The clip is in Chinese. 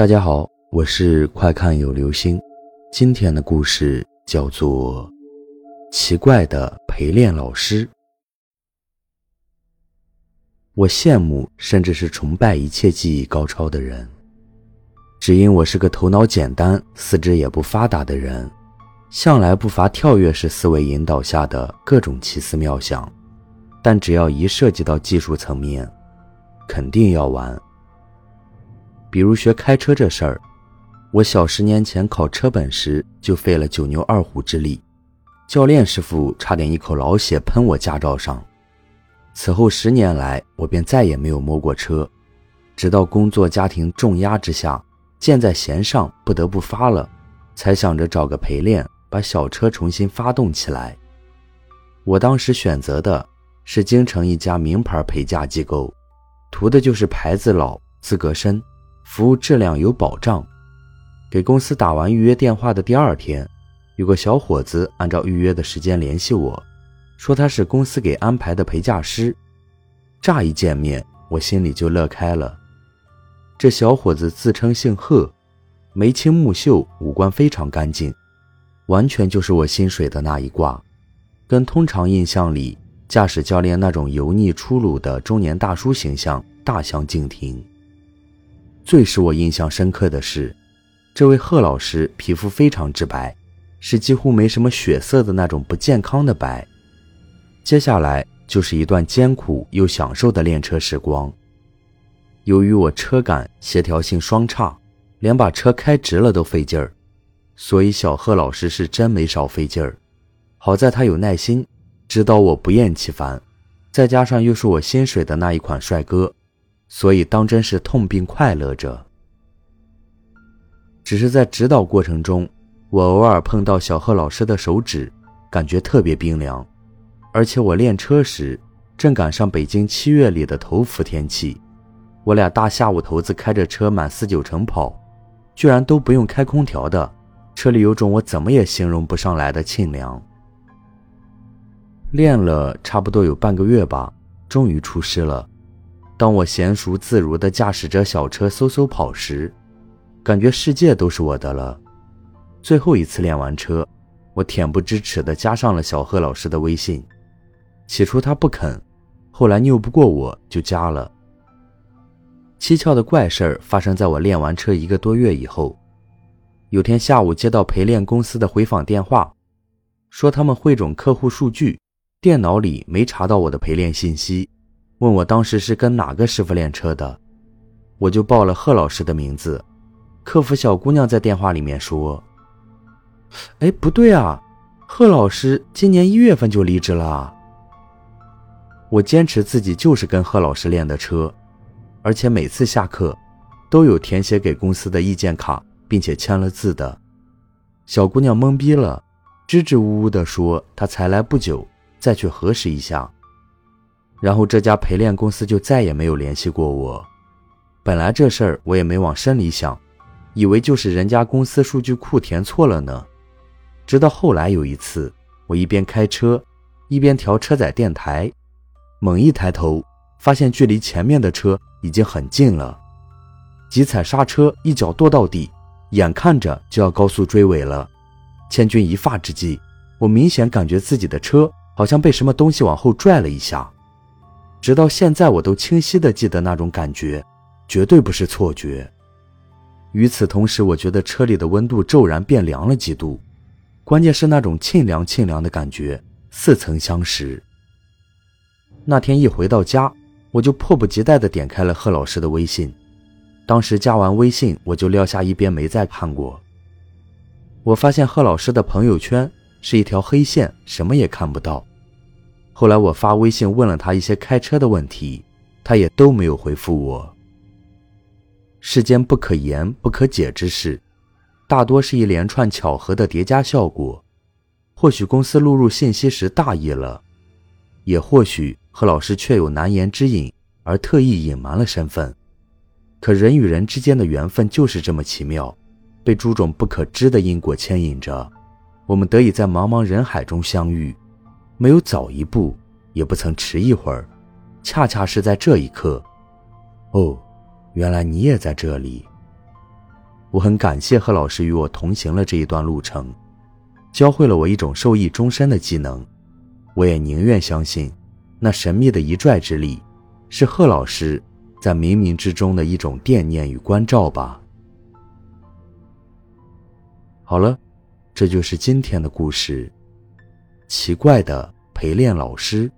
大家好，我是快看有流星。今天的故事叫做《奇怪的陪练老师》。我羡慕，甚至是崇拜一切技艺高超的人，只因我是个头脑简单、四肢也不发达的人，向来不乏跳跃式思维引导下的各种奇思妙想。但只要一涉及到技术层面，肯定要玩。比如学开车这事儿，我小十年前考车本时就费了九牛二虎之力，教练师傅差点一口老血喷我驾照上。此后十年来，我便再也没有摸过车，直到工作家庭重压之下，箭在弦上不得不发了，才想着找个陪练，把小车重新发动起来。我当时选择的是京城一家名牌陪驾机构，图的就是牌子老，资格深。服务质量有保障。给公司打完预约电话的第二天，有个小伙子按照预约的时间联系我，说他是公司给安排的陪驾师。乍一见面，我心里就乐开了。这小伙子自称姓贺，眉清目秀，五官非常干净，完全就是我心水的那一挂，跟通常印象里驾驶教练那种油腻粗鲁的中年大叔形象大相径庭。最使我印象深刻的是，这位贺老师皮肤非常之白，是几乎没什么血色的那种不健康的白。接下来就是一段艰苦又享受的练车时光。由于我车感协调性双差，连把车开直了都费劲儿，所以小贺老师是真没少费劲儿。好在他有耐心，指导我不厌其烦，再加上又是我心水的那一款帅哥。所以当真是痛并快乐着。只是在指导过程中，我偶尔碰到小贺老师的手指，感觉特别冰凉。而且我练车时正赶上北京七月里的头伏天气，我俩大下午头子开着车满四九城跑，居然都不用开空调的，车里有种我怎么也形容不上来的沁凉。练了差不多有半个月吧，终于出师了。当我娴熟自如地驾驶着小车嗖嗖跑时，感觉世界都是我的了。最后一次练完车，我恬不知耻地加上了小贺老师的微信。起初他不肯，后来拗不过我就加了。蹊跷的怪事儿发生在我练完车一个多月以后。有天下午接到陪练公司的回访电话，说他们汇总客户数据，电脑里没查到我的陪练信息。问我当时是跟哪个师傅练车的，我就报了贺老师的名字。客服小姑娘在电话里面说：“哎，不对啊，贺老师今年一月份就离职了。”我坚持自己就是跟贺老师练的车，而且每次下课都有填写给公司的意见卡，并且签了字的。小姑娘懵逼了，支支吾吾地说：“她才来不久，再去核实一下。”然后这家陪练公司就再也没有联系过我。本来这事儿我也没往深里想，以为就是人家公司数据库填错了呢。直到后来有一次，我一边开车，一边调车载电台，猛一抬头，发现距离前面的车已经很近了，急踩刹车，一脚跺到底，眼看着就要高速追尾了。千钧一发之际，我明显感觉自己的车好像被什么东西往后拽了一下。直到现在，我都清晰地记得那种感觉，绝对不是错觉。与此同时，我觉得车里的温度骤然变凉了几度，关键是那种沁凉沁凉的感觉，似曾相识。那天一回到家，我就迫不及待地点开了贺老师的微信。当时加完微信，我就撂下一边没再看过。我发现贺老师的朋友圈是一条黑线，什么也看不到。后来我发微信问了他一些开车的问题，他也都没有回复我。世间不可言不可解之事，大多是一连串巧合的叠加效果。或许公司录入信息时大意了，也或许贺老师确有难言之隐，而特意隐瞒了身份。可人与人之间的缘分就是这么奇妙，被诸种不可知的因果牵引着，我们得以在茫茫人海中相遇。没有早一步，也不曾迟一会儿，恰恰是在这一刻，哦，原来你也在这里。我很感谢贺老师与我同行了这一段路程，教会了我一种受益终身的技能。我也宁愿相信，那神秘的一拽之力，是贺老师在冥冥之中的一种惦念与关照吧。好了，这就是今天的故事。奇怪的陪练老师。